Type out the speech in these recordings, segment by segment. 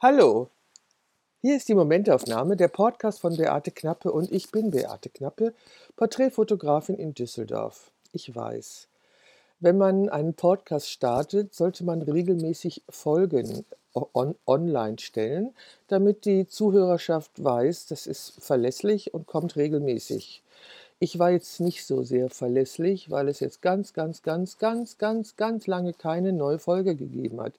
Hallo, hier ist die Momentaufnahme, der Podcast von Beate Knappe und ich bin Beate Knappe, Porträtfotografin in Düsseldorf. Ich weiß, wenn man einen Podcast startet, sollte man regelmäßig Folgen on online stellen, damit die Zuhörerschaft weiß, das ist verlässlich und kommt regelmäßig. Ich war jetzt nicht so sehr verlässlich, weil es jetzt ganz, ganz, ganz, ganz, ganz, ganz lange keine neue Folge gegeben hat.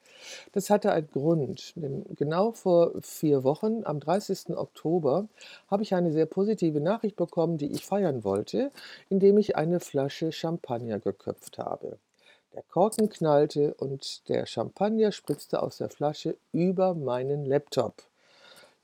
Das hatte einen Grund, denn genau vor vier Wochen, am 30. Oktober, habe ich eine sehr positive Nachricht bekommen, die ich feiern wollte, indem ich eine Flasche Champagner geköpft habe. Der Korken knallte und der Champagner spritzte aus der Flasche über meinen Laptop.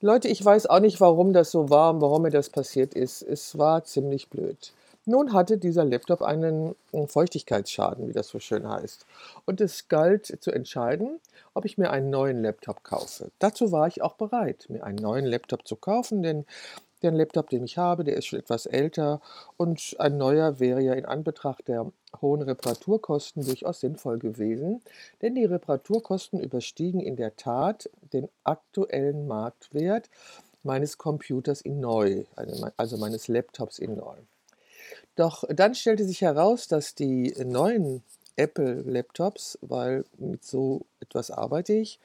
Leute, ich weiß auch nicht, warum das so war und warum mir das passiert ist. Es war ziemlich blöd. Nun hatte dieser Laptop einen Feuchtigkeitsschaden, wie das so schön heißt. Und es galt zu entscheiden, ob ich mir einen neuen Laptop kaufe. Dazu war ich auch bereit, mir einen neuen Laptop zu kaufen, denn der Laptop, den ich habe, der ist schon etwas älter und ein neuer wäre ja in Anbetracht der hohen Reparaturkosten durchaus sinnvoll gewesen, denn die Reparaturkosten überstiegen in der Tat den aktuellen Marktwert meines Computers in neu, also meines Laptops in neu. Doch dann stellte sich heraus, dass die neuen Apple-Laptops, weil mit so etwas arbeite ich,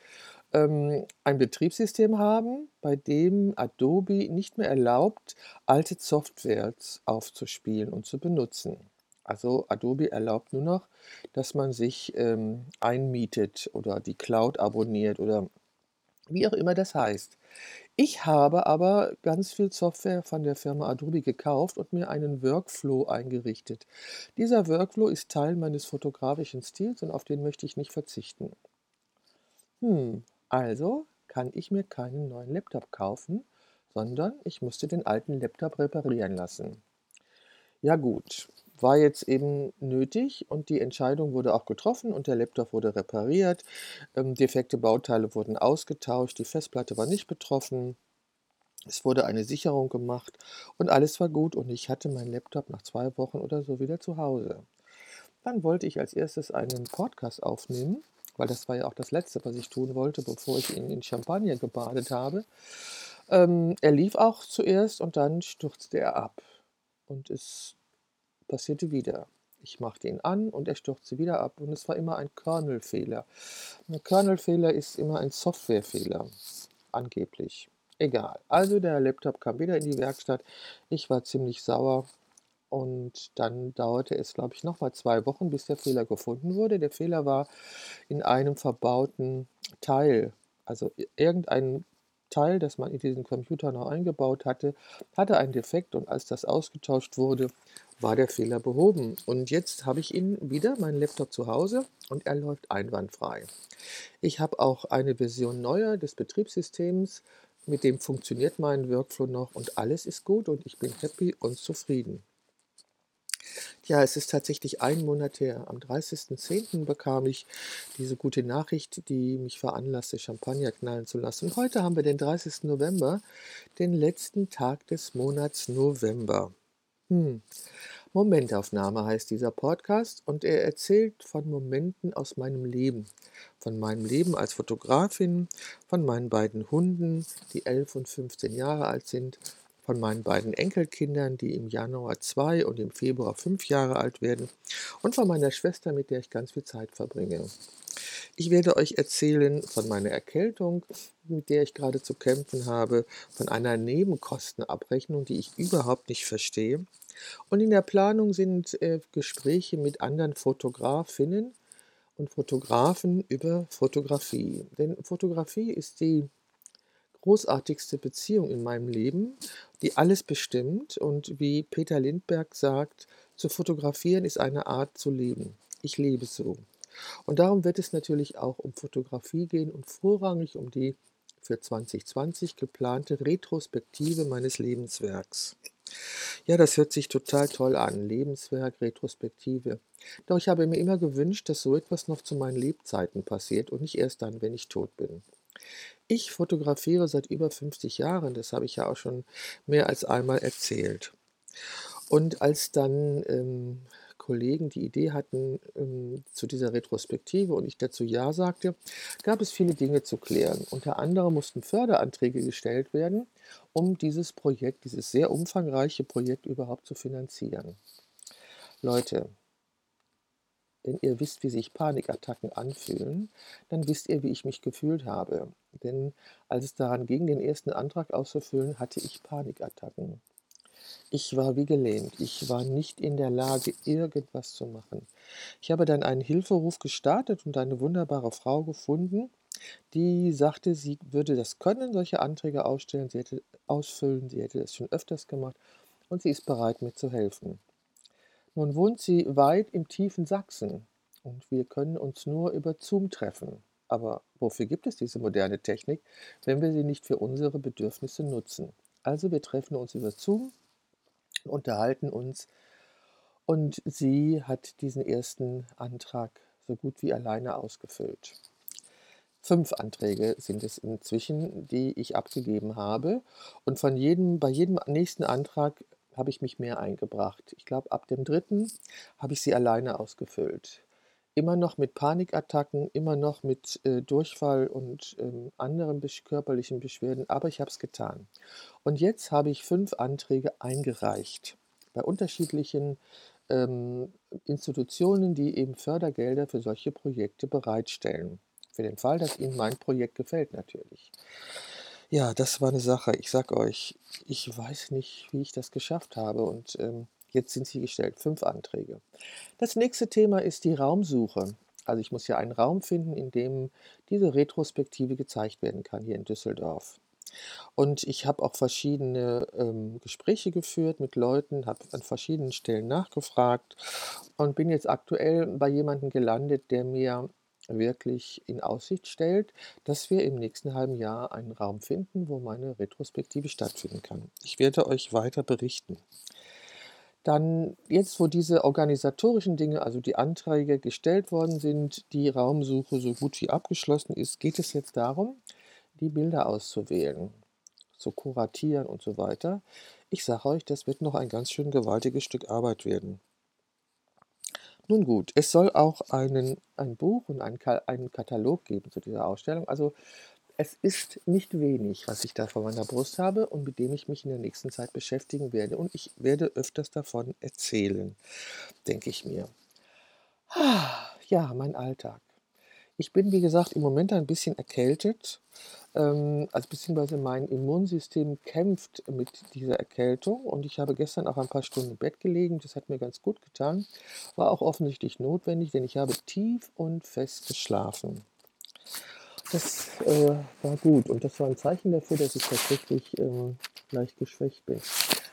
ähm, ein Betriebssystem haben, bei dem Adobe nicht mehr erlaubt, alte Softwares aufzuspielen und zu benutzen. Also Adobe erlaubt nur noch, dass man sich ähm, einmietet oder die Cloud abonniert oder wie auch immer das heißt. Ich habe aber ganz viel Software von der Firma Adobe gekauft und mir einen Workflow eingerichtet. Dieser Workflow ist Teil meines fotografischen Stils und auf den möchte ich nicht verzichten. Hm, also kann ich mir keinen neuen Laptop kaufen, sondern ich musste den alten Laptop reparieren lassen. Ja gut, war jetzt eben nötig und die Entscheidung wurde auch getroffen und der Laptop wurde repariert. Ähm, defekte Bauteile wurden ausgetauscht, die Festplatte war nicht betroffen. Es wurde eine Sicherung gemacht und alles war gut und ich hatte meinen Laptop nach zwei Wochen oder so wieder zu Hause. Dann wollte ich als erstes einen Podcast aufnehmen weil das war ja auch das Letzte, was ich tun wollte, bevor ich ihn in Champagner gebadet habe. Ähm, er lief auch zuerst und dann stürzte er ab. Und es passierte wieder. Ich machte ihn an und er stürzte wieder ab und es war immer ein Kernelfehler. Ein Kernelfehler ist immer ein Softwarefehler, angeblich. Egal. Also der Laptop kam wieder in die Werkstatt. Ich war ziemlich sauer und dann dauerte es, glaube ich, nochmal zwei Wochen, bis der Fehler gefunden wurde. Der Fehler war in einem verbauten Teil. Also irgendein Teil, das man in diesen Computer noch eingebaut hatte, hatte einen Defekt und als das ausgetauscht wurde, war der Fehler behoben. Und jetzt habe ich ihn wieder, meinen Laptop zu Hause und er läuft einwandfrei. Ich habe auch eine Version neuer des Betriebssystems, mit dem funktioniert mein Workflow noch und alles ist gut und ich bin happy und zufrieden. Ja, es ist tatsächlich ein Monat her. Am 30.10. bekam ich diese gute Nachricht, die mich veranlasste, Champagner knallen zu lassen. Heute haben wir den 30. November, den letzten Tag des Monats November. Hm. Momentaufnahme heißt dieser Podcast und er erzählt von Momenten aus meinem Leben. Von meinem Leben als Fotografin, von meinen beiden Hunden, die 11 und 15 Jahre alt sind, von meinen beiden Enkelkindern, die im Januar zwei und im Februar fünf Jahre alt werden, und von meiner Schwester, mit der ich ganz viel Zeit verbringe. Ich werde euch erzählen von meiner Erkältung, mit der ich gerade zu kämpfen habe, von einer Nebenkostenabrechnung, die ich überhaupt nicht verstehe. Und in der Planung sind äh, Gespräche mit anderen Fotografinnen und Fotografen über Fotografie. Denn Fotografie ist die großartigste Beziehung in meinem Leben, die alles bestimmt. Und wie Peter Lindberg sagt, zu fotografieren ist eine Art zu leben. Ich lebe so. Und darum wird es natürlich auch um Fotografie gehen und vorrangig um die für 2020 geplante Retrospektive meines Lebenswerks. Ja, das hört sich total toll an. Lebenswerk, Retrospektive. Doch ich habe mir immer gewünscht, dass so etwas noch zu meinen Lebzeiten passiert und nicht erst dann, wenn ich tot bin. Ich fotografiere seit über 50 Jahren, das habe ich ja auch schon mehr als einmal erzählt. Und als dann ähm, Kollegen die Idee hatten ähm, zu dieser Retrospektive und ich dazu Ja sagte, gab es viele Dinge zu klären. Unter anderem mussten Förderanträge gestellt werden, um dieses Projekt, dieses sehr umfangreiche Projekt überhaupt zu finanzieren. Leute, wenn ihr wisst, wie sich Panikattacken anfühlen, dann wisst ihr, wie ich mich gefühlt habe. Denn als es daran ging, den ersten Antrag auszufüllen, hatte ich Panikattacken. Ich war wie gelähmt. Ich war nicht in der Lage, irgendwas zu machen. Ich habe dann einen Hilferuf gestartet und eine wunderbare Frau gefunden, die sagte, sie würde das können, solche Anträge ausstellen, sie hätte ausfüllen, sie hätte das schon öfters gemacht und sie ist bereit, mir zu helfen. Nun wohnt sie weit im tiefen Sachsen und wir können uns nur über Zoom treffen. Aber wofür gibt es diese moderne Technik, wenn wir sie nicht für unsere Bedürfnisse nutzen? Also wir treffen uns über Zoom, unterhalten uns und sie hat diesen ersten Antrag so gut wie alleine ausgefüllt. Fünf Anträge sind es inzwischen, die ich abgegeben habe. Und von jedem, bei jedem nächsten Antrag habe ich mich mehr eingebracht. Ich glaube, ab dem dritten habe ich sie alleine ausgefüllt. Immer noch mit Panikattacken, immer noch mit äh, Durchfall und ähm, anderen körperlichen Beschwerden, aber ich habe es getan. Und jetzt habe ich fünf Anträge eingereicht bei unterschiedlichen ähm, Institutionen, die eben Fördergelder für solche Projekte bereitstellen. Für den Fall, dass Ihnen mein Projekt gefällt natürlich. Ja, das war eine Sache. Ich sag euch, ich weiß nicht, wie ich das geschafft habe und, ähm, jetzt sind sie gestellt, Fünf Anträge. Das nächste Thema ist die Raumsuche. Also, ich muss ja einen Raum finden, in dem diese Retrospektive gezeigt werden kann hier in Düsseldorf. Und ich habe auch verschiedene, ähm, Gespräche geführt mit Leuten, habe an verschiedenen Stellen nachgefragt und bin jetzt aktuell bei jemandem gelandet, der mir wirklich in Aussicht stellt, dass wir im nächsten halben Jahr einen Raum finden, wo meine Retrospektive stattfinden kann. Ich werde euch weiter berichten. Dann jetzt, wo diese organisatorischen Dinge, also die Anträge gestellt worden sind, die Raumsuche so gut wie abgeschlossen ist, geht es jetzt darum, die Bilder auszuwählen, zu kuratieren und so weiter. Ich sage euch, das wird noch ein ganz schön gewaltiges Stück Arbeit werden. Nun gut, es soll auch einen, ein Buch und einen, einen Katalog geben zu dieser Ausstellung. Also es ist nicht wenig, was ich da vor meiner Brust habe und mit dem ich mich in der nächsten Zeit beschäftigen werde. Und ich werde öfters davon erzählen, denke ich mir. Ja, mein Alltag. Ich bin, wie gesagt, im Moment ein bisschen erkältet. Ähm, also beziehungsweise mein Immunsystem kämpft mit dieser Erkältung und ich habe gestern auch ein paar Stunden im Bett gelegen. Das hat mir ganz gut getan. War auch offensichtlich notwendig, denn ich habe tief und fest geschlafen. Das äh, war gut und das war ein Zeichen dafür, dass ich tatsächlich ähm, leicht geschwächt bin.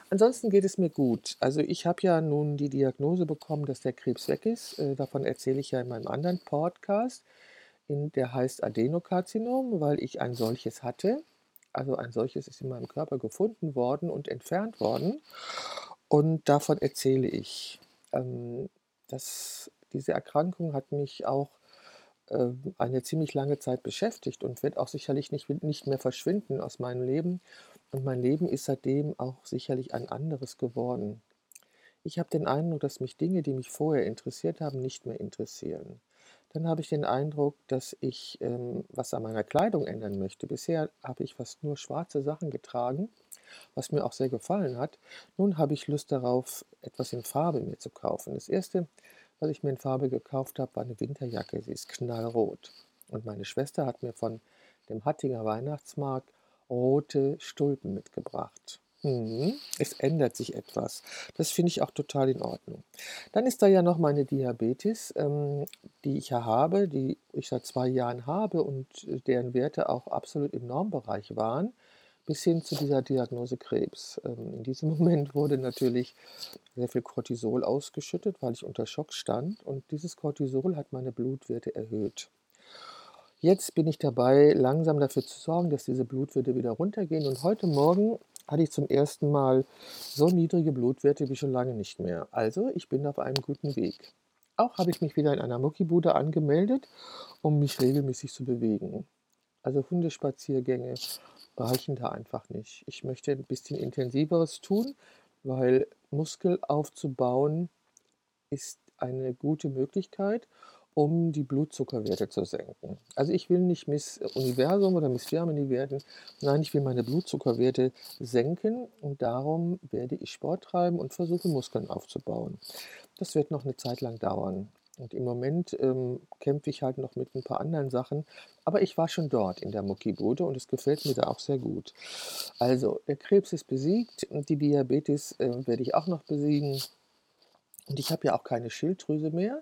Ansonsten geht es mir gut. Also ich habe ja nun die Diagnose bekommen, dass der Krebs weg ist. Äh, davon erzähle ich ja in meinem anderen Podcast in, der heißt Adenokarzinom, weil ich ein solches hatte. Also ein solches ist in meinem Körper gefunden worden und entfernt worden. Und davon erzähle ich. Ähm, das, diese Erkrankung hat mich auch äh, eine ziemlich lange Zeit beschäftigt und wird auch sicherlich nicht, nicht mehr verschwinden aus meinem Leben. Und mein Leben ist seitdem auch sicherlich ein anderes geworden. Ich habe den Eindruck, dass mich Dinge, die mich vorher interessiert haben, nicht mehr interessieren dann habe ich den Eindruck, dass ich ähm, was an meiner Kleidung ändern möchte. Bisher habe ich fast nur schwarze Sachen getragen, was mir auch sehr gefallen hat. Nun habe ich Lust darauf, etwas in Farbe mir zu kaufen. Das erste, was ich mir in Farbe gekauft habe, war eine Winterjacke. Sie ist knallrot. Und meine Schwester hat mir von dem Hattinger Weihnachtsmarkt rote Stulpen mitgebracht. Mhm. Es ändert sich etwas. Das finde ich auch total in Ordnung. Dann ist da ja noch meine Diabetes, ähm, die ich ja habe, die ich seit zwei Jahren habe und äh, deren Werte auch absolut im Normbereich waren, bis hin zu dieser Diagnose Krebs. Ähm, in diesem Moment wurde natürlich sehr viel Cortisol ausgeschüttet, weil ich unter Schock stand und dieses Cortisol hat meine Blutwerte erhöht. Jetzt bin ich dabei, langsam dafür zu sorgen, dass diese Blutwerte wieder runtergehen. Und heute Morgen hatte ich zum ersten Mal so niedrige Blutwerte wie schon lange nicht mehr. Also ich bin auf einem guten Weg. Auch habe ich mich wieder in einer Muckibude angemeldet, um mich regelmäßig zu bewegen. Also Hundespaziergänge reichen da einfach nicht. Ich möchte ein bisschen intensiveres tun, weil Muskel aufzubauen ist eine gute Möglichkeit, um die Blutzuckerwerte zu senken. Also ich will nicht Miss Universum oder Miss Germany werden, nein, ich will meine Blutzuckerwerte senken und darum werde ich Sport treiben und versuche Muskeln aufzubauen. Das wird noch eine Zeit lang dauern. Und im Moment ähm, kämpfe ich halt noch mit ein paar anderen Sachen. Aber ich war schon dort in der Muckibude und es gefällt mir da auch sehr gut. Also, der Krebs ist besiegt und die Diabetes äh, werde ich auch noch besiegen. Und ich habe ja auch keine Schilddrüse mehr.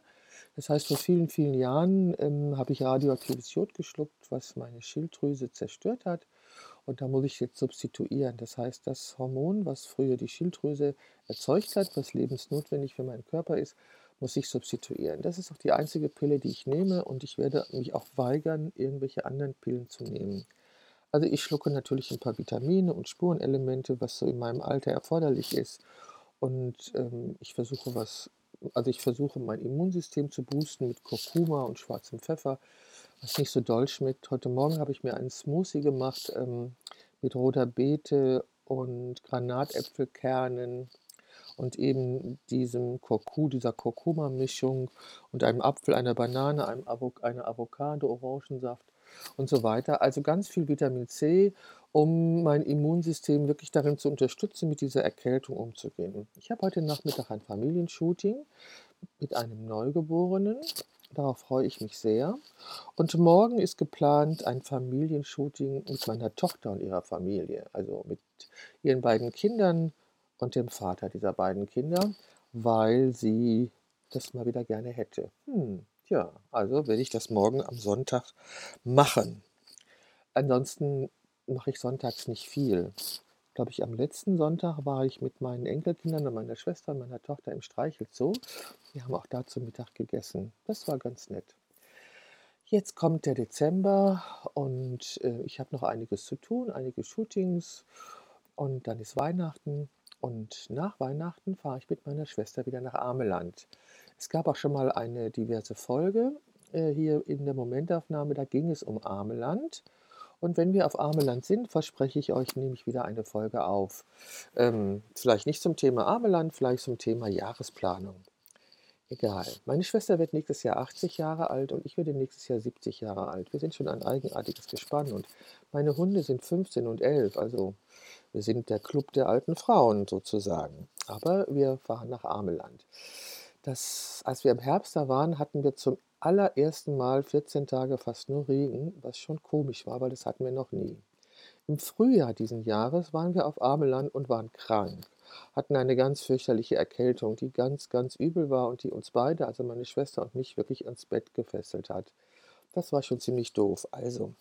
Das heißt, vor vielen, vielen Jahren ähm, habe ich radioaktives Jod geschluckt, was meine Schilddrüse zerstört hat. Und da muss ich jetzt substituieren. Das heißt, das Hormon, was früher die Schilddrüse erzeugt hat, was lebensnotwendig für meinen Körper ist, muss ich substituieren. Das ist auch die einzige Pille, die ich nehme und ich werde mich auch weigern, irgendwelche anderen Pillen zu nehmen. Also ich schlucke natürlich ein paar Vitamine und Spurenelemente, was so in meinem Alter erforderlich ist. Und ähm, ich versuche was, also ich versuche mein Immunsystem zu boosten mit Kurkuma und schwarzem Pfeffer, was nicht so doll schmeckt. Heute Morgen habe ich mir einen Smoothie gemacht ähm, mit roter Beete und Granatäpfelkernen und eben diesem Kurku, dieser Kurkuma-Mischung und einem Apfel, einer Banane, einem Avo einer Avocado, Orangensaft und so weiter. Also ganz viel Vitamin C, um mein Immunsystem wirklich darin zu unterstützen, mit dieser Erkältung umzugehen. Ich habe heute Nachmittag ein Familienshooting mit einem Neugeborenen. Darauf freue ich mich sehr. Und morgen ist geplant ein Familienshooting mit meiner Tochter und ihrer Familie, also mit ihren beiden Kindern und dem Vater dieser beiden Kinder, weil sie das mal wieder gerne hätte. Hm, ja, also werde ich das morgen am Sonntag machen. Ansonsten mache ich sonntags nicht viel. Glaube ich, am letzten Sonntag war ich mit meinen Enkelkindern und meiner Schwester und meiner Tochter im Streichelzoo. Wir haben auch da zu Mittag gegessen. Das war ganz nett. Jetzt kommt der Dezember und äh, ich habe noch einiges zu tun, einige Shootings und dann ist Weihnachten. Und nach Weihnachten fahre ich mit meiner Schwester wieder nach Ameland. Es gab auch schon mal eine diverse Folge äh, hier in der Momentaufnahme, da ging es um Ameland. Und wenn wir auf Ameland sind, verspreche ich euch, nehme ich wieder eine Folge auf. Ähm, vielleicht nicht zum Thema Ameland, vielleicht zum Thema Jahresplanung. Egal. Meine Schwester wird nächstes Jahr 80 Jahre alt und ich werde nächstes Jahr 70 Jahre alt. Wir sind schon ein eigenartiges Gespann und meine Hunde sind 15 und 11, also wir sind der Club der alten Frauen sozusagen. Aber wir fahren nach Ameland. Das, als wir im Herbst da waren, hatten wir zum allerersten Mal 14 Tage fast nur Regen, was schon komisch war, weil das hatten wir noch nie. Im Frühjahr diesen Jahres waren wir auf Ameland und waren krank hatten eine ganz fürchterliche Erkältung, die ganz, ganz übel war und die uns beide, also meine Schwester und mich, wirklich ans Bett gefesselt hat. Das war schon ziemlich doof. Also,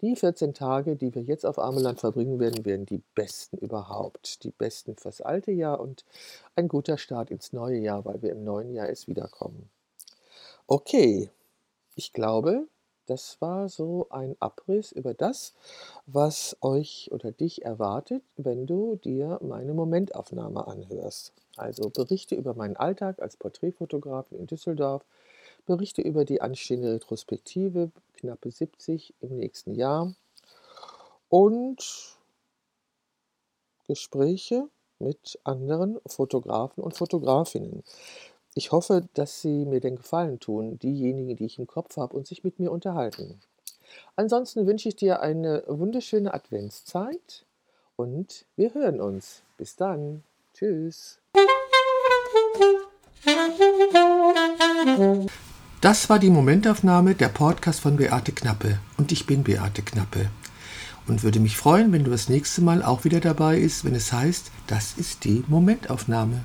die 14 Tage, die wir jetzt auf Ameland verbringen werden, werden die besten überhaupt. Die besten fürs alte Jahr und ein guter Start ins neue Jahr, weil wir im neuen Jahr erst wiederkommen. Okay, ich glaube, das war so ein Abriss über das, was euch oder dich erwartet, wenn du dir meine Momentaufnahme anhörst. Also Berichte über meinen Alltag als Porträtfotografin in Düsseldorf, Berichte über die anstehende Retrospektive, knappe 70 im nächsten Jahr und Gespräche mit anderen Fotografen und Fotografinnen. Ich hoffe, dass Sie mir den Gefallen tun, diejenigen, die ich im Kopf habe und sich mit mir unterhalten. Ansonsten wünsche ich dir eine wunderschöne Adventszeit und wir hören uns. Bis dann. Tschüss. Das war die Momentaufnahme der Podcast von Beate Knappe und ich bin Beate Knappe und würde mich freuen, wenn du das nächste Mal auch wieder dabei bist, wenn es heißt, das ist die Momentaufnahme.